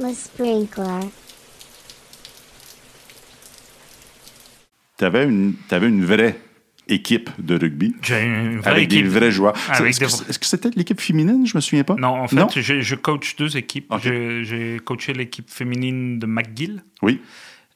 Le sprinkler. Tu avais une, t'avais une vraie équipe de rugby J'ai une vraie avec équipe. des vrais joueurs. Avec Est-ce des que, vrais- est-ce que c'était l'équipe féminine? Je me souviens pas. Non, en fait, Non? je, je coach deux équipes. J'ai coaché l'équipe féminine de McGill. Oui.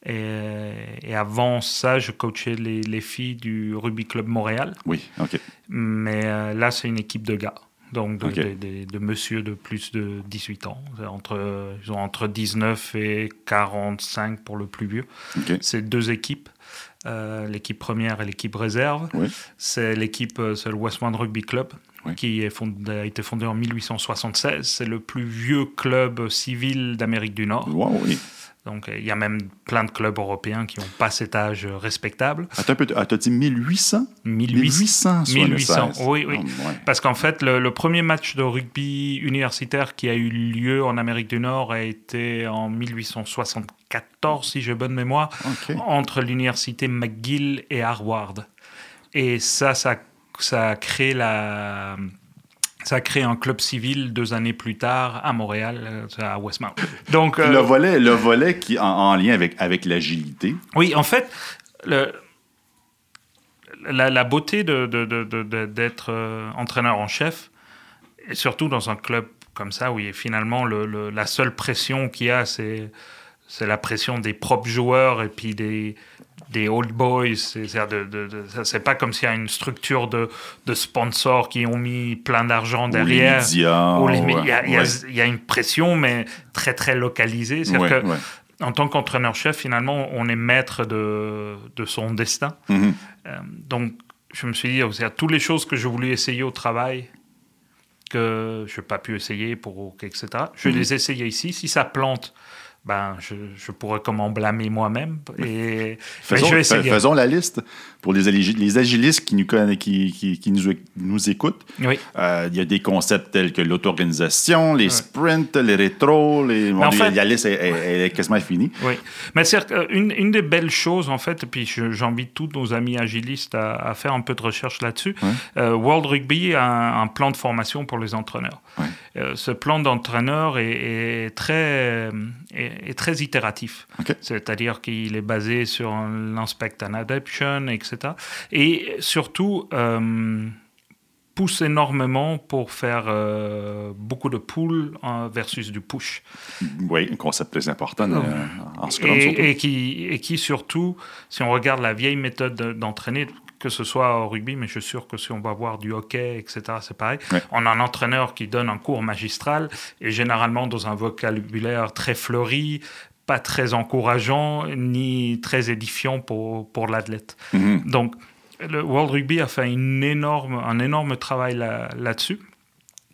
Et, et avant ça, je coachais les, les filles du Rugby Club Montréal. Oui, OK. Mais euh, là, c'est une équipe de gars. Donc, de, Ok. de, de- de monsieur de plus de 18 ans. Entre, ils ont entre 19 et 45 pour le plus vieux. C'est deux équipes. euh, l'équipe première et l'équipe réserve. Oui. C'est l'équipe, euh, c'est le Westmount Rugby Club, Oui. qui est fondé- a été fondé en 1876. C'est le plus vieux club civil d'Amérique du Nord. Wow, oui. Donc, euh, il y a même plein de clubs européens qui n'ont pas cet âge euh, respectable. Attends un peu, ah, t'as dit 1800? 1800. 1876. 1800, oui, oui. Oh, ouais. Parce qu'en fait, le, le premier match de rugby universitaire qui a eu lieu en Amérique du Nord a été en 1874, si j'ai bonne mémoire, OK. entre l'université McGill et Harvard. Et ça, ça, ça a créé la... Ça a créé un club civil deux années plus tard à Montréal, euh, à Westmount. Donc, euh, Le volet, le volet qui en, en lien avec, avec l'agilité. Oui, en fait, le, la, la beauté de, de- de- de- de- d'être euh, entraîneur en chef, et surtout dans un club comme ça, où il finalement le, le- la seule pression qu'il y a, c'est, c'est la pression des propres joueurs et puis des, des old boys. C'est, c'est-à-dire de- de- de- pas comme s'il y a une structure de, de sponsors qui ont mis plein d'argent derrière. il y, a- il y a- ouais. il y a une pression, mais très très localisée. C'est-à-dire Ouais, que en tant qu'entraîneur-chef, finalement, on est maître de, de son destin. Mhm. Euh, donc, je me suis dit, c'est-à-dire, toutes les choses que je voulais essayer au travail, que je n'ai pas pu essayer, pour, etc., je vais Mhm. les essayer ici. Si ça plante, ben, je, je pourrais comment blâmer moi-même. Et mais Faisons, je vais essayer. fa- faisons la liste pour les, les agilistes qui nous, qui, qui, qui nous, nous écoutent. Oui. Euh, Il y a des concepts tels que l'auto-organisation, les sprints, les rétros. Les... Fait- la liste est, est- est quasiment finie. Oui, mais c'est une, une des belles choses, en fait, et puis j'invite tous nos amis agilistes à, à faire un peu de recherche là-dessus. Euh, World Rugby a un, un plan de formation pour les entraîneurs. Euh, ce plan d'entraîneur est, est très, est, est très itératif. C'est-à-dire qu'il est basé sur l'inspect and adaption, etc. Et surtout, euh, pousse énormément pour faire euh, beaucoup de pull euh, versus du push. Oui, un concept très important euh, en Scrum surtout. Et, et qui, et qui surtout, si on regarde la vieille méthode de- d'entraîner, que ce soit au rugby, mais je suis sûr que si on va voir du hockey, etc., c'est pareil. Ouais. On a un entraîneur qui donne un cours magistral et généralement dans un vocabulaire très fleuri, pas très encourageant, ni très édifiant pour, pour l'athlète. Mhm. Donc, le World Rugby a fait une énorme, un énorme travail là- là-dessus.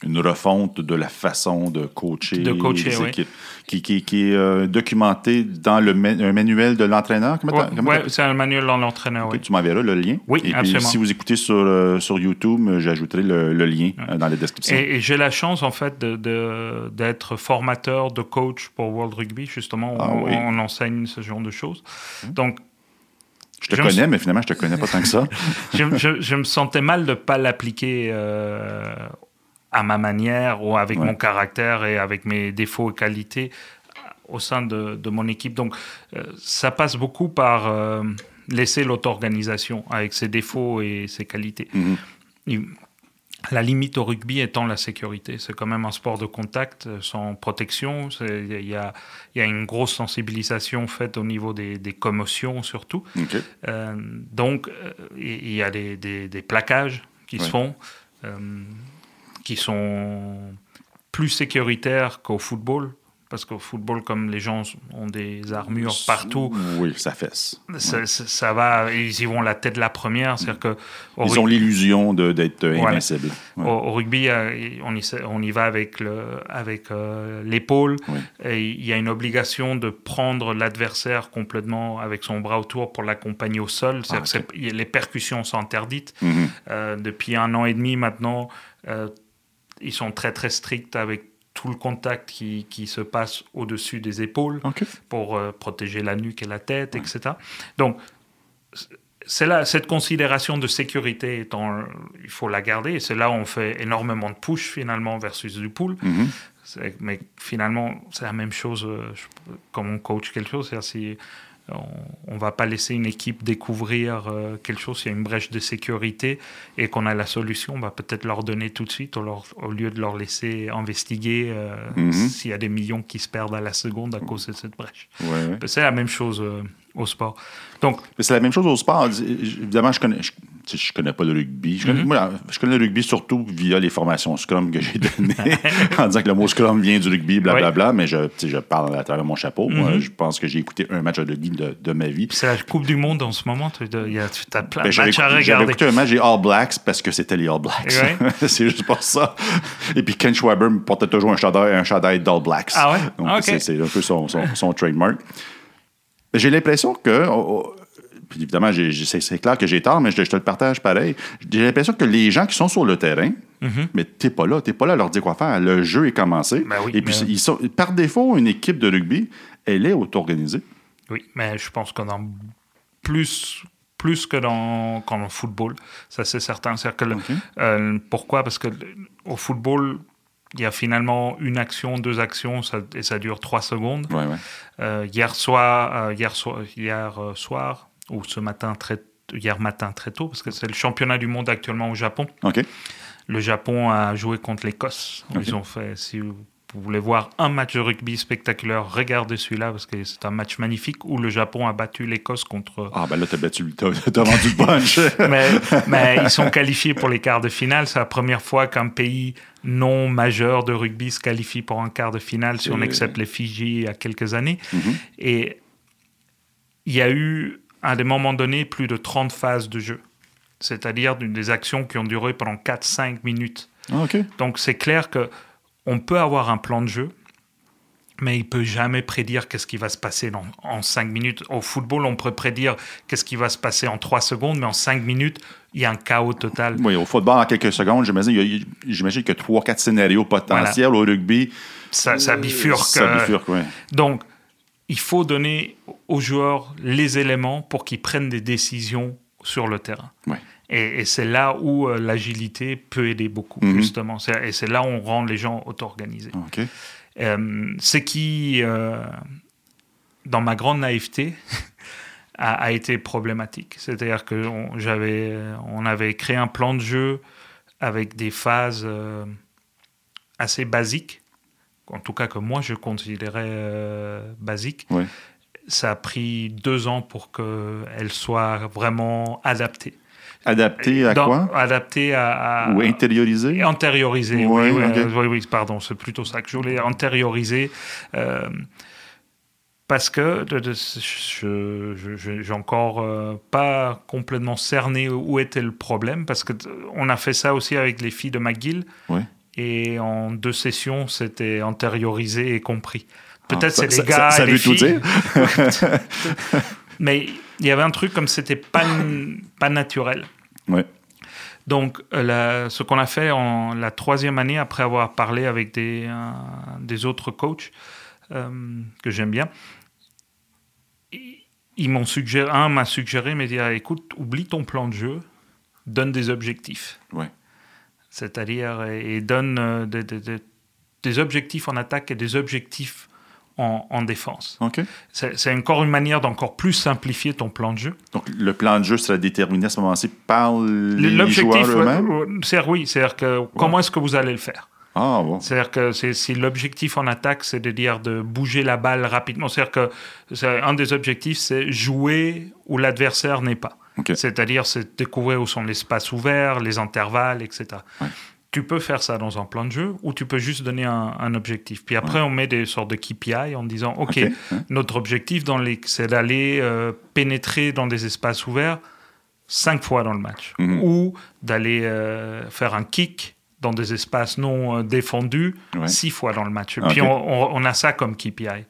Une refonte de la façon de coacher, De coacher, les oui. équipes, qui, qui, qui est euh, documentée dans le un manuel de l'entraîneur. Ouais, t'appelles c'est un manuel dans l'entraîneur, Ok, oui. Tu m'enverras le lien. Oui, Et puis, absolument. si vous écoutez sur, euh, sur YouTube, euh, j'ajouterai le, le lien euh, dans la description. Et, et j'ai la chance, en fait, de- de- d'être formateur de coach pour World Rugby. Justement, Ah on, oui. on enseigne ce genre de choses. Donc, je te je connais, mais finalement, je te connais pas tant que ça. je, je- je me sentais mal de ne pas l'appliquer euh, à ma manière ou avec Ouais. mon caractère et avec mes défauts et qualités au sein de, de mon équipe. Donc, euh, ça passe beaucoup par euh, laisser l'auto-organisation avec ses défauts et ses qualités. Mhm. La limite au rugby étant la sécurité. C'est quand même un sport de contact euh, sans protection. Il y a, il y a une grosse sensibilisation faite au niveau des, des commotions surtout. Euh, donc, euh, il y a des, des- des plaquages qui se font, euh, qui sont plus sécuritaires qu'au football. Parce qu'au football, comme les gens ont des armures partout, Oui, ça fesse. ça, ça- ça va, ils y vont la tête la première. C'est-à-dire que au Ils rug- ont l'illusion d'être euh, invincibles. Ouais. au, au rugby, euh, on y, sait- on y va avec le- avec euh, l'épaule. Et il y a une obligation de prendre l'adversaire complètement avec son bras autour pour l'accompagner au sol. Ah, que c'est- les percussions sont interdites. Mhm. Euh, depuis un an et demi maintenant, euh, ils sont très très stricts avec tout le contact qui, qui se passe au-dessus des épaules pour euh, protéger la nuque et la tête, etc. Donc, c'est là, cette considération de sécurité étant, il faut la garder, et c'est là où on fait énormément de push finalement versus du pull. Mhm. Mais finalement, c'est la même chose euh, comme on coach quelque chose. Si on ne va pas laisser une équipe découvrir euh, quelque chose, s'il y a une brèche de sécurité et qu'on a la solution, on va peut-être leur donner tout de suite au, au lieu de leur laisser investiguer euh, mhm. s'il y a des millions qui se perdent à la seconde à cause de cette brèche. C'est la même chose euh, au sport. Donc, c'est la même chose au sport. Évidemment, je connais, je connais pas le rugby. Je connais, mhm. je connais le rugby surtout via les formations Scrum que j'ai données, en disant que le mot Scrum vient du rugby, blablabla, bla, bla, mais je, je parle à travers mon chapeau. Moi, mhm. je pense que j'ai écouté un match de rugby de, de ma vie. C'est la Coupe du Monde en ce moment. Tu as plein ben, de matchs à regarder. J'avais écouté un match des All Blacks parce que c'était les All Blacks. c'est juste pour ça. Et puis Ken Schwaber portait toujours un chandail, un chandail d'All Blacks. Ah ouais? Donc, c'est un peu son, son, son trademark. J'ai l'impression que puis évidemment, c'est clair que j'ai tort, mais je, te le partage pareil. J'ai l'impression que les gens qui sont sur le terrain, mm-hmm. mais t'es pas là, t'es pas là à leur dire quoi faire. Le jeu est commencé. Ben et puis, ils sont, par défaut, une équipe de rugby, elle est auto-organisée. Oui, mais je pense qu'on a plus plus que dans, qu'en le football. Ça, c'est certain. Que euh, pourquoi? Parce que au football, il y a finalement une action, deux actions, et ça dure trois secondes. Euh, hier soir, euh, hier, soir, hier soir, ou ce matin très, hier matin très tôt, parce que c'est le championnat du monde actuellement au Japon. Le Japon a joué contre l'Écosse. Ils ont fait, si vous voulez voir un match de rugby spectaculaire, regardez celui-là parce que c'est un match magnifique où le Japon a battu l'Écosse contre. Ah, ben là, t'as battu, t'as, vendu le punch. mais, mais, ils sont qualifiés pour les quarts de finale. C'est la première fois qu'un pays non majeur de rugby se qualifie pour un quart de finale, si on accepte les Fidji il y a quelques années. Mhm. Et il y a eu à des moments donnés plus de 30 phases de jeu. C'est-à-dire des actions qui ont duré pendant 4-5 minutes. Ah, Donc c'est clair que on peut avoir un plan de jeu, mais il peut jamais prédire qu'est-ce qui va se passer en 5 minutes. Au football, on peut prédire qu'est-ce qui va se passer en 3 secondes, mais en 5 minutes, il y a un chaos total. Oui, au football, en quelques secondes, j'imagine qu'il y a 3-4 scénarios potentiels. Au rugby, ça, ça bifurque. Ça bifurque, oui. Donc, il faut donner aux joueurs les éléments pour qu'ils prennent des décisions sur le terrain. Et, c'est là où euh, l'agilité peut aider beaucoup, mhm. justement. Et c'est là où on rend les gens auto-organisés. Euh, ce qui, euh, dans ma grande naïveté, a, été problématique. C'est-à-dire qu'on on avait créé un plan de jeu avec des phases assez basiques en tout cas que moi je considérais euh, basique. Ça a pris deux ans pour qu'elle soit vraiment adaptée. Adaptée à quoi? Adaptée à, Ou intériorisée? Intériorisée, oui, oui, oui, pardon, c'est plutôt ça que je voulais, intérioriser. Euh, parce que je n'ai encore euh, pas complètement cerné où était le problème, parce qu'on a fait ça aussi avec les filles de McGill. Oui et en deux sessions, c'était antériorisé et compris. Peut-être ah, c'est les gars ça, et les filles. Mais il y avait un truc comme c'était pas, pas naturel. Ouais. Donc, euh, ce qu'on a fait en la troisième année, après avoir parlé avec des, euh, des autres coachs euh, que j'aime bien, ils m'ont suggéré, un m'a suggéré, mais dit, écoute, oublie ton plan de jeu, donne des objectifs. Ouais c'est-à-dire et donne euh, des, objectifs en attaque et des objectifs en, défense. C'est encore une manière d'encore plus simplifier ton plan de jeu. Donc le plan de jeu sera déterminé à ce moment-ci par les joueurs eux-mêmes? oui, c'est-à-dire que comment est-ce que vous allez le faire? Ah, bon. C'est-à-dire que si l'objectif en attaque, c'est de dire de bouger la balle rapidement, c'est-à-dire que un des objectifs, c'est jouer où l'adversaire n'est pas. C'est-à-dire, c'est découvrir où sont les espaces ouverts, les intervalles, etc. Tu peux faire ça dans un plan de jeu ou tu peux juste donner un, objectif. Puis après, on met des sortes de KPI en disant OK, notre objectif, c'est d'aller euh, pénétrer dans des espaces ouverts cinq fois dans le match mhm. ou d'aller euh, faire un kick dans des espaces non euh, défendus six fois dans le match. Puis on, a ça comme KPI.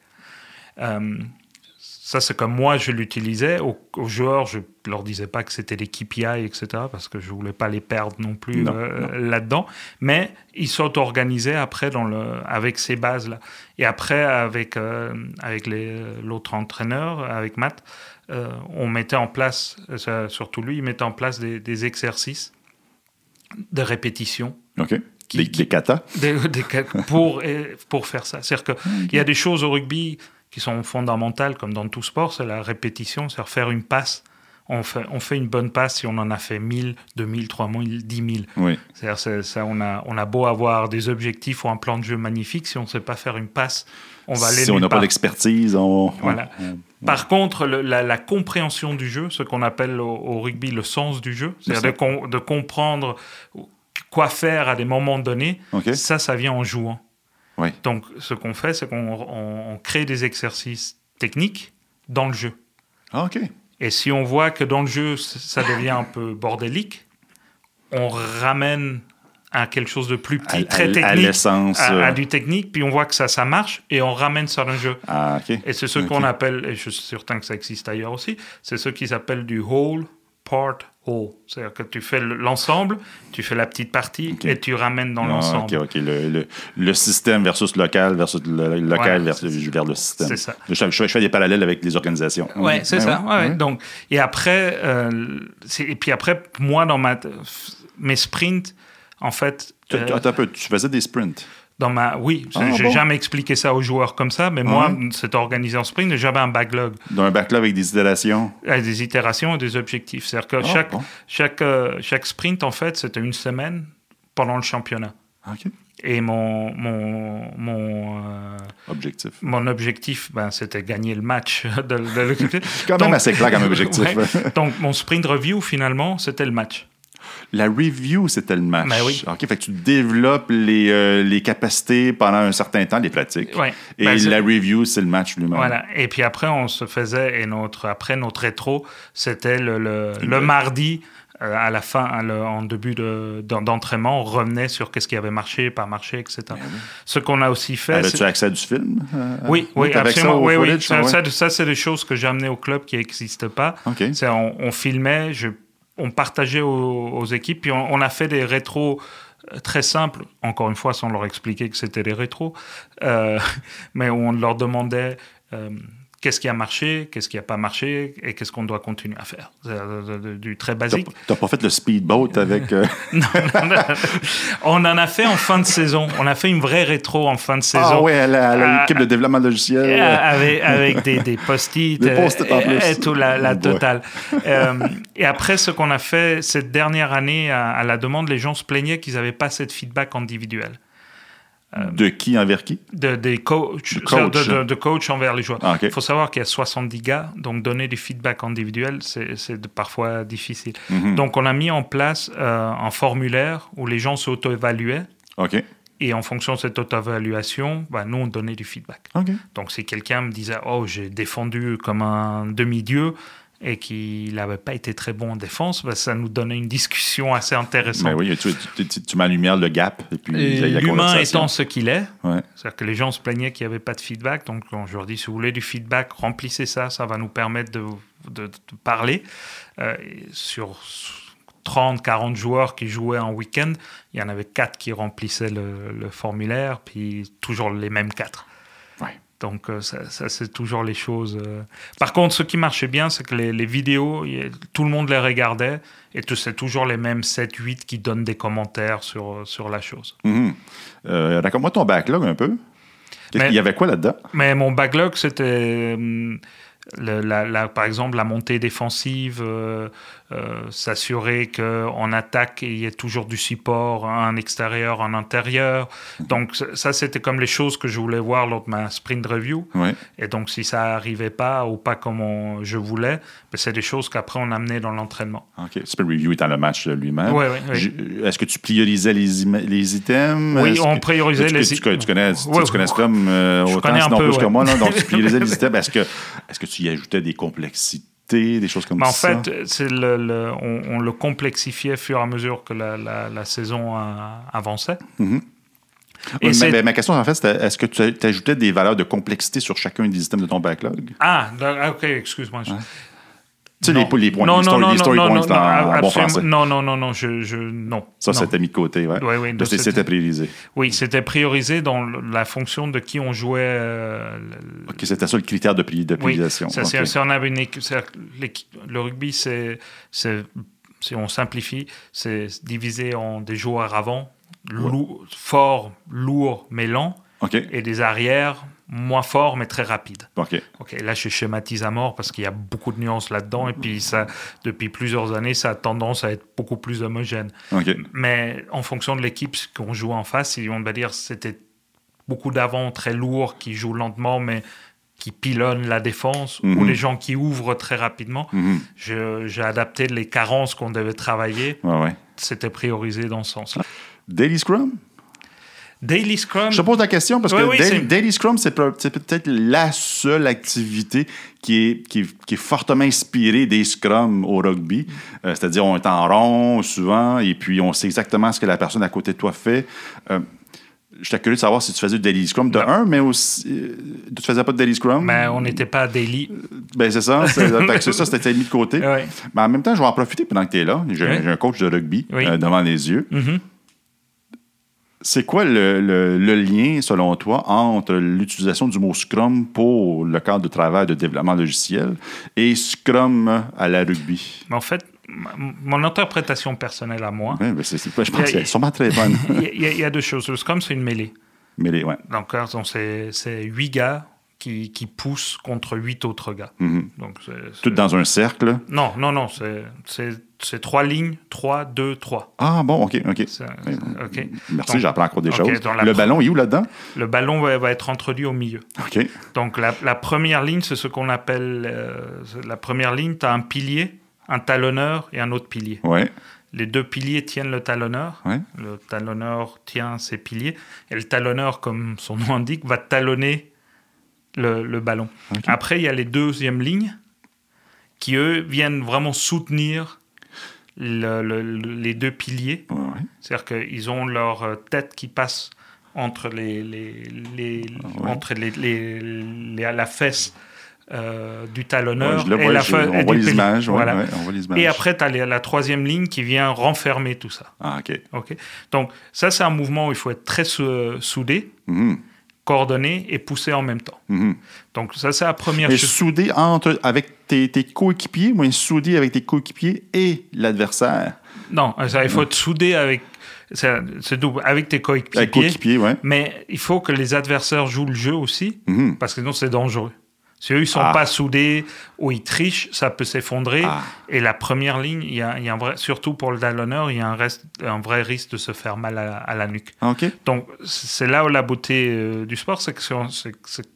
Ça, c'est comme moi, je l'utilisais. Aux, joueurs, je leur disais pas que c'était des KPI, etc., parce que je voulais pas les perdre non plus euh, là-dedans. Mais ils s'auto-organisaient après dans le, avec ces bases-là. Et après, avec, euh, avec l'autre entraîneur, avec Matt, euh, on mettait en place, surtout lui, il mettait en place des, exercices de répétition. des, des katas des, des ka- pour, pour faire ça. C'est-à-dire qu'il y a des choses au rugby qui sont fondamentales, comme dans tout sport, c'est la répétition, c'est-à-dire faire une passe. On fait, on fait une bonne passe si on en a fait 1000, 2000, 3000, 10 000. Oui. C'est-à-dire, c'est- ça, on, a, on a beau avoir des objectifs ou un plan de jeu magnifique, si on ne sait pas faire une passe, on va aller Si on n'a pas d'expertise, on. Voilà. on- Par contre, le- la, la compréhension du jeu, ce qu'on appelle au, au rugby le sens du jeu, c'est-à-dire de, com- de comprendre quoi faire à des moments donnés, ça, ça vient en jouant. Oui. Donc, ce qu'on fait, c'est qu'on on- on crée des exercices techniques dans le jeu. Ah, OK. Et si on voit que dans le jeu, ça devient un peu bordélique, on ramène à quelque chose de plus À, petit, très à- à technique, l'essence. à, à euh, du technique, puis on voit que ça, ça marche, et on ramène ça dans le jeu. Ah. Et c'est ce qu'on appelle, et je suis certain que ça existe ailleurs aussi, c'est ce qu'ils appellent du whole part whole. C'est-à-dire que tu fais le- l'ensemble, tu fais la petite partie et tu ramènes dans Ah, l'ensemble. OK, OK. Le, le, le système versus local versus le, local versus, vers le système. c'est ça. Je, je- je fais des parallèles avec les organisations. Ouais, Ok. c'est Ouais, ça. ouais, ouais, ouais. ouais. Donc, et après, euh, et puis après, moi, dans ma, mes sprints, en fait, euh, attends un peu, tu faisais des sprints. Dans ma, oui, Ah, j'ai bon? jamais expliqué ça aux joueurs comme ça, mais moi, c'était organisé en sprint, j'avais un backlog, Dans un backlog avec des itérations? avec des itérations et des objectifs. C'est-à-dire que Ah, chaque, bon. chaque, euh, chaque sprint, en fait, c'était une semaine pendant le championnat. OK. Et mon, mon, mon, euh, Objectif. mon objectif, ben, c'était gagner le match de, de l'équipe. Quand même assez clair comme objectif. Ouais. Donc, mon sprint review, finalement, c'était le match. La review, c'était le match. Ben oui. OK, fait que tu développes les, euh, les capacités pendant un certain temps, les pratiques. Ouais. Et Ben, la review, c'est le match lui-même. Voilà. Et puis après, on se faisait, et notre, après, notre rétro, c'était le, le, mardi, euh, à la fin, à le- en début de- d'en- d'entraînement, on revenait sur qu'est-ce qui avait marché, pas marché, etc. Ce qu'on a aussi fait. Avais-tu accès du film? euh, Oui, oui, absolument. au Oui, oui. Ça, ouais? ça, ça, c'est des choses que j'ai amenées au club qui n'existent pas. OK. C'est on, on filmait, je, on partageait aux, équipes, puis on, a fait des rétros euh, très simples, encore une fois sans leur expliquer que c'était des rétros, euh, mais on leur demandait euh, qu'est-ce qui a marché, qu'est-ce qui n'a pas marché et qu'est-ce qu'on doit continuer à faire. Euh, du très basique. t'as pas fait le speedboat avec. euh, Non, non, non. on en a fait en fin de saison. On a fait une vraie rétro en fin de saison. Ah ouais, à Ah, l'équipe de développement logiciel. Euh, avec, avec des, des post-it, Des euh, plus. et tout la, totale. Euh, et après, ce qu'on a fait cette dernière année, à, à la demande, les gens se plaignaient qu'ils n'avaient pas assez de feedback individuel. De qui envers qui? De, des coachs, coach. de, de- de coach envers les joueurs. Ah. Il faut savoir qu'il y a 70 gars, donc donner du feedback individuel, c'est parfois difficile. Mhm. Donc, on a mis en place euh, un formulaire où les gens s'auto-évaluaient. OK. Et en fonction de cette auto-évaluation, bah, nous, on donnait du feedback. OK. Donc, si quelqu'un me disait Oh, j'ai défendu comme un demi-dieu et qu'il n'avait pas été très bon en défense, bah, ça nous donnait une discussion assez intéressante. Ben oui, tu, tu, tu- tu mets en lumière le gap. Et puis, L'humain étant ce qu'il est, Ouais. c'est-à-dire que les gens se plaignaient qu'il n'y avait pas de feedback. Donc, je leur dis si vous voulez du feedback, remplissez ça, ça va nous permettre de, de- de parler. Euh, sur 30, 40 joueurs qui jouaient en week-end, il y en avait 4 qui remplissaient le, le formulaire, puis toujours les mêmes 4. Donc, euh, ça, ça, c'est toujours les choses. euh. Par contre, ce qui marchait bien, c'est que les, les vidéos, tout le monde les regardait et c'est toujours les mêmes 7, 8 qui donnent des commentaires sur, sur la chose. Mhm. Euh, Raconte-moi ton backlog un peu. Il y avait quoi là-dedans? Mais mon backlog, c'était le- la, la- par exemple la montée défensive, euh, euh, s'assurer qu'en attaque, il y ait toujours du support, un extérieur, un intérieur. Donc ça- c'était comme les choses que je voulais voir lors de ma sprint review. Ouais. Et donc si ça arrivait pas ou pas comme on- je voulais, ben, c'est des choses qu'après on amenait dans l'entraînement. OK. Super Review étant le match lui-même. Ouais, ouais, ouais. J- Est-ce que tu priorisais les, les items? Oui, on que- priorisait les Tu, tu connais, tu, connais- tu Ouais, connais ouais. Scrum euh, autant, un sinon peu, plus que ouais. moi. là. donc, tu priorisais les items. Est-ce que, est que tu y ajoutais des complexités, des choses comme Mais en ça? fait, c'est le, le- on, on le complexifiait au fur et à mesure que la, la- la saison euh, avançait. Et Oui, mais ma question, en fait, c'était est-ce que tu ajoutais des valeurs de complexité sur chacun des items de ton backlog? Ah, d'accord, ok, excuse-moi. Tu sais, les, les points, non, les story, non, les story non, points non, en, bon français. non, non, non, non, je, je non. Ça, c'était mis de côté, ouais. Ouais, ouais, De- donc C'était priorisé. Oui, c'était priorisé dans la fonction de qui on jouait. euh, OK, c'était ça le critère de, pri- de Oui, priorisation. ça, OK. c'est- c'est- on avait une équipe- le rugby, c'est, c'est- si on simplifie, c'est divisé en des joueurs avant, lou- forts, lourds, mais lents, OK. et des arrières moins forts, mais très rapides. OK. Ok, là je schématise à mort parce qu'il y a beaucoup de nuances là-dedans et puis ça, depuis plusieurs années, ça a tendance à être beaucoup plus homogène. OK. Mais en fonction de l'équipe qu'on joue en face, si on va dire c'était beaucoup d'avant très lourds qui jouent lentement mais qui pilonnent la défense ou Mhm. les gens qui ouvrent très rapidement, Mhm. j'ai adapté les carences qu'on devait travailler. Ouais. C'était priorisé dans ce sens-là. Daily Scrum? Daily Scrum, Je te pose la question parce Oui, que oui, Daily, Scrum, c'est peut- c'est peut-être la seule activité qui est, qui, est- qui est fortement inspirée des Scrum au rugby. Euh, C'est-à-dire, on est en rond souvent et puis on sait exactement ce que la personne à côté de toi fait. Euh, J'étais curieux de savoir si tu faisais du Daily Scrum de un, mais aussi. euh, tu faisais pas de Daily Scrum? mais on n'était pas à Daily. Ben, c'est ça. C'est c'est ça, c'était mis de côté. Ouais. Mais en même temps, je vais en profiter pendant que tu es là. J'ai un coach de rugby Oui. euh, devant les yeux. Mhm. C'est quoi le, le- le lien, selon toi, entre l'utilisation du mot Scrum pour le cadre de travail de développement logiciel et Scrum à la rugby? Mais en fait, mon interprétation personnelle à moi, Ouais, ben, c'est- c'est- je pense Il y a- qu'elle est sûrement très bonne. il y, a- y deux choses. Le Scrum, c'est une mêlée. Mais les, ouais. Donc, hein, c'est huit gars qui, qui poussent contre huit autres gars. Mhm. Donc, c'est- Tout dans un cercle? Non, non, non, c'est- trois lignes, trois, deux, trois. Ah, bon, OK, OK. Merci, j'apprends encore des ok, choses. Le pre- ballon, est où là-dedans? Le ballon va, va être introduit au milieu. OK. Donc, la, la première ligne, c'est ce qu'on appelle. euh, la première ligne, tu as un pilier, un talonneur et un autre pilier. Ouais. Les deux piliers tiennent le talonneur. Ouais. Le talonneur tient ses piliers. Et le talonneur, comme son nom indique, va talonner le, le ballon. Après, il y a les deuxièmes lignes qui, eux, viennent vraiment soutenir le- le- le- les deux piliers. Ouais, ouais. C'est-à-dire qu'ils ont leur euh, tête qui passe entre, les, les, les- Ouais. entre les, la fesse euh, du talonneur Ouais, et la je- et on du voit les images. ouais, Voilà. ouais, on voit les images. Et après, tu as la troisième ligne qui vient renfermer tout ça. Ah, OK. Ok. Donc, ça, c'est un mouvement où il faut être très sou- soudé, Mhm. Coordonné et poussé en même temps. Mhm. Donc, ça, c'est la première Mais chose. soudé entre, avec tes, tes coéquipiers, ou soudé avec tes coéquipiers et l'adversaire? Non, ça, il faut être soudé avec. C'est double, avec tes Avec coéquipiers. coéquipiers, ouais. Mais il faut que les adversaires jouent le jeu aussi, Mhm. parce que sinon, c'est dangereux. Si eux, ils sont Ah. pas soudés ou ils trichent, ça peut s'effondrer. Ah. Et la première ligne, il y a, y a un vrai, surtout pour le talonneur, il y a un, reste, un vrai risque de se faire mal à, à la nuque. Ah. Donc, c'est là où la beauté euh, du sport, c'est que c'est-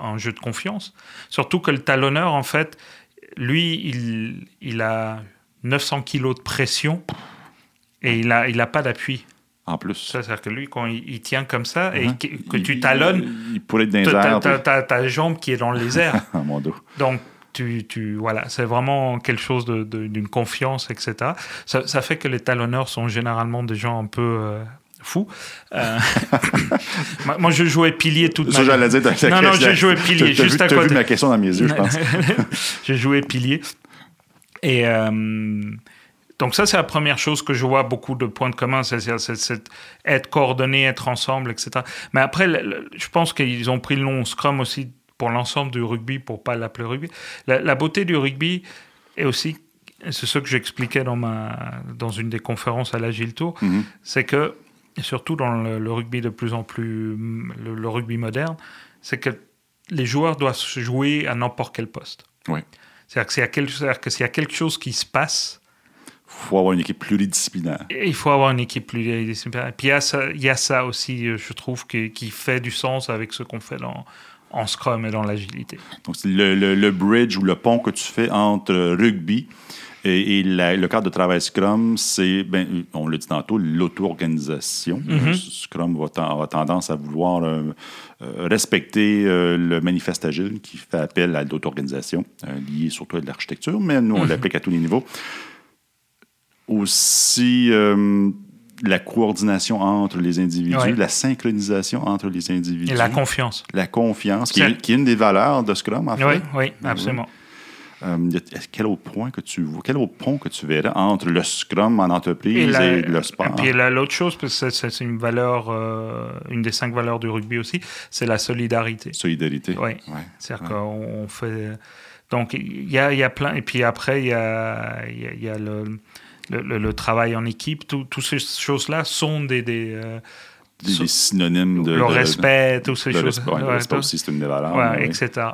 un jeu de confiance. Surtout que le talonneur, en fait, lui, il, il a 900 kilos de pression et il n'a il a pas d'appui. En plus. C'est-à-dire que lui, quand il, il tient comme ça et Mhm. que, que Il- tu talonnes, Il, pourrait être dans les airs. t'as la jambe qui est dans les airs. Ah, mon dos. Donc, tu, tu, voilà, c'est vraiment quelque chose de- de- d'une confiance, etc. Ça, ça fait que les talonneurs sont généralement des gens un peu euh, fous. Euh, moi, je jouais pilier toute Ça, ma j'allais dire. t'as- Non, non, joué t'as- pilier, juste vu- à côté. vu ma question dans mes yeux, je pense. J'ai joué pilier. Et euh, donc ça, c'est la première chose que je vois beaucoup de points de commun, c'est être coordonné, être ensemble, etc. Mais après, le- le- je pense qu'ils ont pris le nom Scrum aussi pour l'ensemble du rugby, pour pas l'appeler rugby. La, la beauté du rugby est aussi, c'est ce que j'expliquais dans, ma, dans une des conférences à l'Agile Tour, Mhm. c'est que, surtout dans le, le rugby de plus en plus, le, rugby moderne, c'est que les joueurs doivent se jouer à n'importe quel poste. Oui. C'est-à-dire que s'il y a quelque- c'est-à-dire que s'il y a quelque chose qui se passe, faut avoir une équipe pluridisciplinaire. il faut avoir une équipe pluridisciplinaire. Et puis il y a ça, il y a ça aussi, euh, je trouve, qui, qui fait du sens avec ce qu'on fait dans, en Scrum et dans l'agilité. Donc, le, le- le bridge ou le pont que tu fais entre rugby et, et la- le cadre de travail Scrum, c'est, ben, on l'a dit tantôt, l'auto-organisation. Mhm. Euh, Scrum va, a tendance à vouloir euh, euh, respecter euh, le manifeste agile qui fait appel à l'auto-organisation, euh, lié surtout à de l'architecture, mais nous, on Mhm. l'applique à tous les niveaux. Aussi, euh, la coordination entre les individus, Ouais. la synchronisation entre les individus. Et la confiance. La confiance, qui est, qui est une des valeurs de Scrum, en fait. Oui, oui, absolument. Euh, quel autre point que tu vois, quel autre pont que tu verrais entre le Scrum en entreprise et, la- le sport? et puis l'autre chose, parce que c'est une valeur, euh, une des cinq valeurs du rugby aussi, c'est la solidarité. Solidarité. Oui. Ouais. C'est-à-dire Ouais. qu'on on fait. Donc, il y a, y a plein. Et puis après, il y a, y a, y a le- le, travail en équipe, toutes ces choses-là sont des, des, euh, des, synonymes de le respect, toutes ces choses. Le respect aussi, c'est une des valeurs. etc.